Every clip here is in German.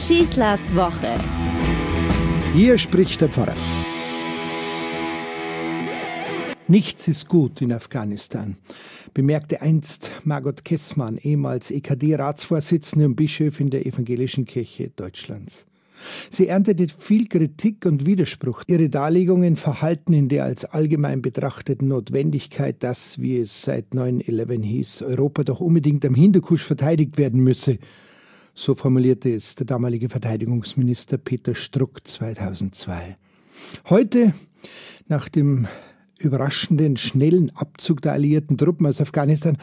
Schießlers Woche. Hier spricht der Pfarrer. Nichts ist gut in Afghanistan, bemerkte einst Margot Kessmann, ehemals EKD-Ratsvorsitzende und Bischöfin der Evangelischen Kirche Deutschlands. Sie erntete viel Kritik und Widerspruch. Ihre Darlegungen verhalten in der als allgemein betrachteten Notwendigkeit, dass, wie es seit 9-11 hieß, Europa doch unbedingt am Hindukusch verteidigt werden müsse. So formulierte es der damalige Verteidigungsminister Peter Struck 2002. Heute, nach dem überraschenden, schnellen Abzug der alliierten Truppen aus Afghanistan,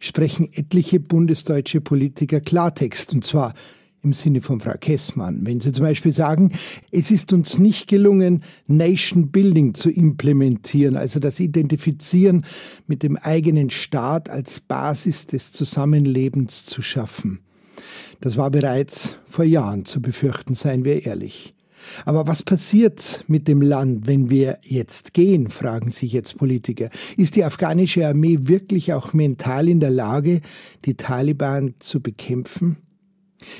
sprechen etliche bundesdeutsche Politiker Klartext, und zwar im Sinne von Frau Kessmann. Wenn Sie zum Beispiel sagen, es ist uns nicht gelungen, Nation Building zu implementieren, also das Identifizieren mit dem eigenen Staat als Basis des Zusammenlebens zu schaffen. Das war bereits vor Jahren zu befürchten, seien wir ehrlich. Aber was passiert mit dem Land, wenn wir jetzt gehen, fragen sich jetzt Politiker. Ist die afghanische Armee wirklich auch mental in der Lage, die Taliban zu bekämpfen?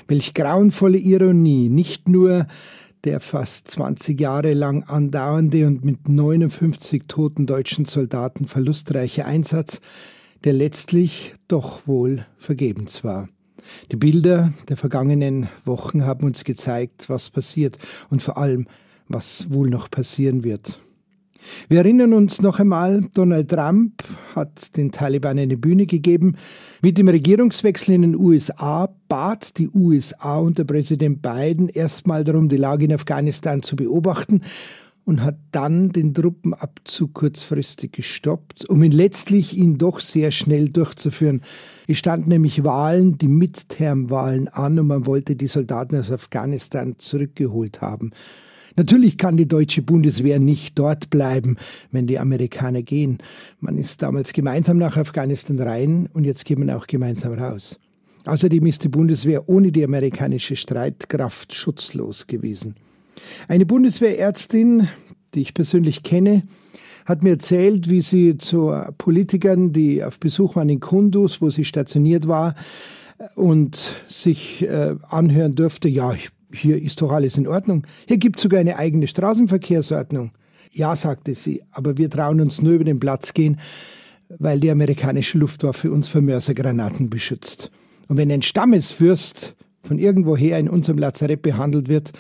Welch grauenvolle Ironie, nicht nur der fast 20 Jahre lang andauernde und mit 59 toten deutschen Soldaten verlustreiche Einsatz, der letztlich doch wohl vergebens war. Die Bilder der vergangenen Wochen haben uns gezeigt, was passiert und vor allem, was wohl noch passieren wird. Wir erinnern uns noch einmal, Donald Trump hat den Taliban eine Bühne gegeben. Mit dem Regierungswechsel in den USA bat die USA unter Präsident Biden erstmal darum, die Lage in Afghanistan zu beobachten und hat dann den Truppenabzug kurzfristig gestoppt, um ihn letztlich ihn doch sehr schnell durchzuführen. Es standen nämlich Wahlen, die Midterm-Wahlen an und man wollte die Soldaten aus Afghanistan zurückgeholt haben. Natürlich kann die deutsche Bundeswehr nicht dort bleiben, wenn die Amerikaner gehen. Man ist damals gemeinsam nach Afghanistan rein und jetzt geht man auch gemeinsam raus. Außerdem ist die Bundeswehr ohne die amerikanische Streitkraft schutzlos gewesen. Eine Bundeswehrärztin, die ich persönlich kenne, hat mir erzählt, wie sie zu Politikern, die auf Besuch waren in Kundus, wo sie stationiert war, und sich äh, anhören durfte, ja, hier ist doch alles in Ordnung. Hier gibt es sogar eine eigene Straßenverkehrsordnung. Ja, sagte sie, aber wir trauen uns nur über den Platz gehen, weil die amerikanische Luftwaffe uns vor Mörsergranaten beschützt. Und wenn ein Stammesfürst von irgendwoher in unserem Lazarett behandelt wird,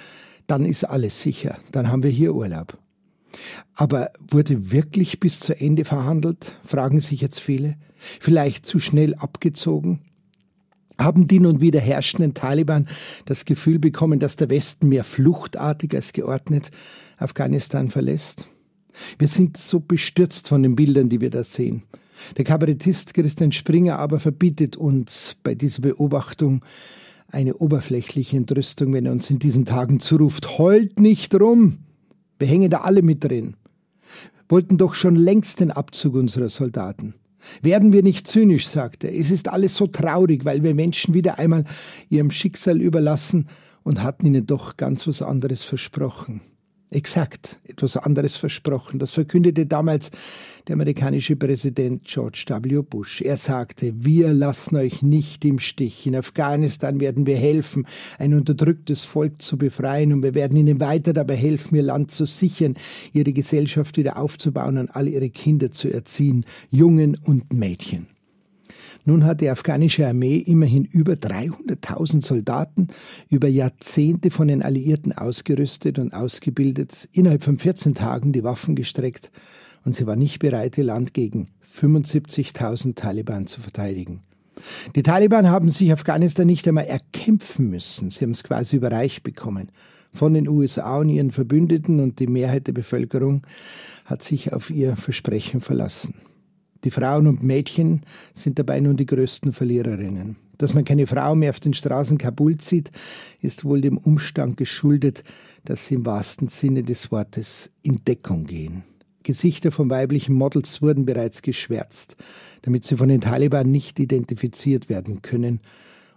dann ist alles sicher. Dann haben wir hier Urlaub. Aber wurde wirklich bis zu Ende verhandelt? fragen sich jetzt viele. Vielleicht zu schnell abgezogen? haben die nun wieder herrschenden Taliban das Gefühl bekommen, dass der Westen mehr fluchtartig als geordnet Afghanistan verlässt? Wir sind so bestürzt von den Bildern, die wir da sehen. Der Kabarettist Christian Springer aber verbietet uns bei dieser Beobachtung eine oberflächliche Entrüstung, wenn er uns in diesen Tagen zuruft, heult nicht rum, wir hängen da alle mit drin, wollten doch schon längst den Abzug unserer Soldaten. Werden wir nicht zynisch, sagt er. Es ist alles so traurig, weil wir Menschen wieder einmal ihrem Schicksal überlassen und hatten ihnen doch ganz was anderes versprochen. Exakt, etwas anderes versprochen. Das verkündete damals der amerikanische Präsident George W. Bush. Er sagte, wir lassen euch nicht im Stich. In Afghanistan werden wir helfen, ein unterdrücktes Volk zu befreien und wir werden ihnen weiter dabei helfen, ihr Land zu sichern, ihre Gesellschaft wieder aufzubauen und all ihre Kinder zu erziehen, Jungen und Mädchen. Nun hat die afghanische Armee immerhin über 300.000 Soldaten über Jahrzehnte von den Alliierten ausgerüstet und ausgebildet, innerhalb von 14 Tagen die Waffen gestreckt und sie war nicht bereit, ihr Land gegen 75.000 Taliban zu verteidigen. Die Taliban haben sich Afghanistan nicht einmal erkämpfen müssen, sie haben es quasi überreicht bekommen von den USA und ihren Verbündeten und die Mehrheit der Bevölkerung hat sich auf ihr Versprechen verlassen. Die Frauen und Mädchen sind dabei nun die größten Verliererinnen. Dass man keine Frau mehr auf den Straßen Kabul sieht, ist wohl dem Umstand geschuldet, dass sie im wahrsten Sinne des Wortes in Deckung gehen. Gesichter von weiblichen Models wurden bereits geschwärzt, damit sie von den Taliban nicht identifiziert werden können.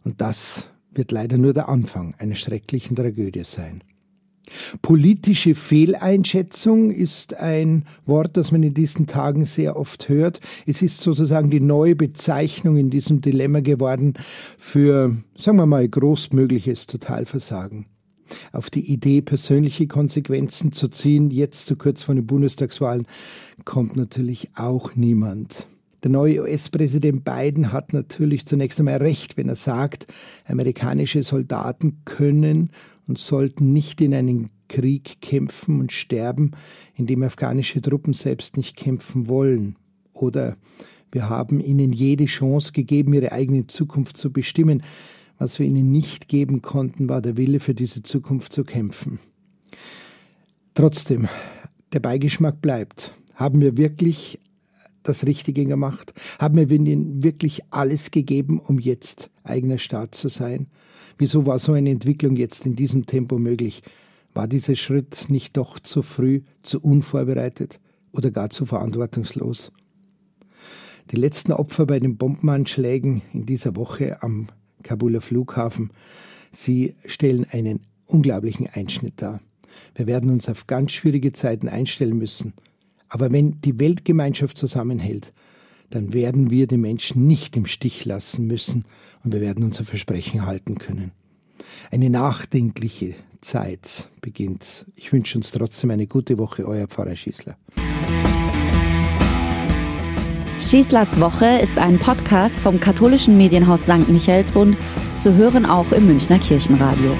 Und das wird leider nur der Anfang einer schrecklichen Tragödie sein. Politische Fehleinschätzung ist ein Wort, das man in diesen Tagen sehr oft hört. Es ist sozusagen die neue Bezeichnung in diesem Dilemma geworden für, sagen wir mal, großmögliches Totalversagen. Auf die Idee, persönliche Konsequenzen zu ziehen, jetzt zu kurz vor den Bundestagswahlen, kommt natürlich auch niemand. Der neue US-Präsident Biden hat natürlich zunächst einmal recht, wenn er sagt, amerikanische Soldaten können und sollten nicht in einen Krieg kämpfen und sterben, in dem afghanische Truppen selbst nicht kämpfen wollen. Oder wir haben ihnen jede Chance gegeben, ihre eigene Zukunft zu bestimmen. Was wir ihnen nicht geben konnten, war der Wille, für diese Zukunft zu kämpfen. Trotzdem, der Beigeschmack bleibt. Haben wir wirklich das Richtige gemacht? Haben wir ihnen wirklich alles gegeben, um jetzt eigener Staat zu sein? Wieso war so eine Entwicklung jetzt in diesem Tempo möglich? War dieser Schritt nicht doch zu früh, zu unvorbereitet oder gar zu verantwortungslos? Die letzten Opfer bei den Bombenanschlägen in dieser Woche am Kabuler Flughafen, sie stellen einen unglaublichen Einschnitt dar. Wir werden uns auf ganz schwierige Zeiten einstellen müssen. Aber wenn die Weltgemeinschaft zusammenhält, dann werden wir die Menschen nicht im Stich lassen müssen und wir werden unser Versprechen halten können. Eine nachdenkliche Zeit beginnt. Ich wünsche uns trotzdem eine gute Woche, euer Pfarrer Schießler. Schießlers Woche ist ein Podcast vom katholischen Medienhaus St. Michaelsbund, zu hören auch im Münchner Kirchenradio.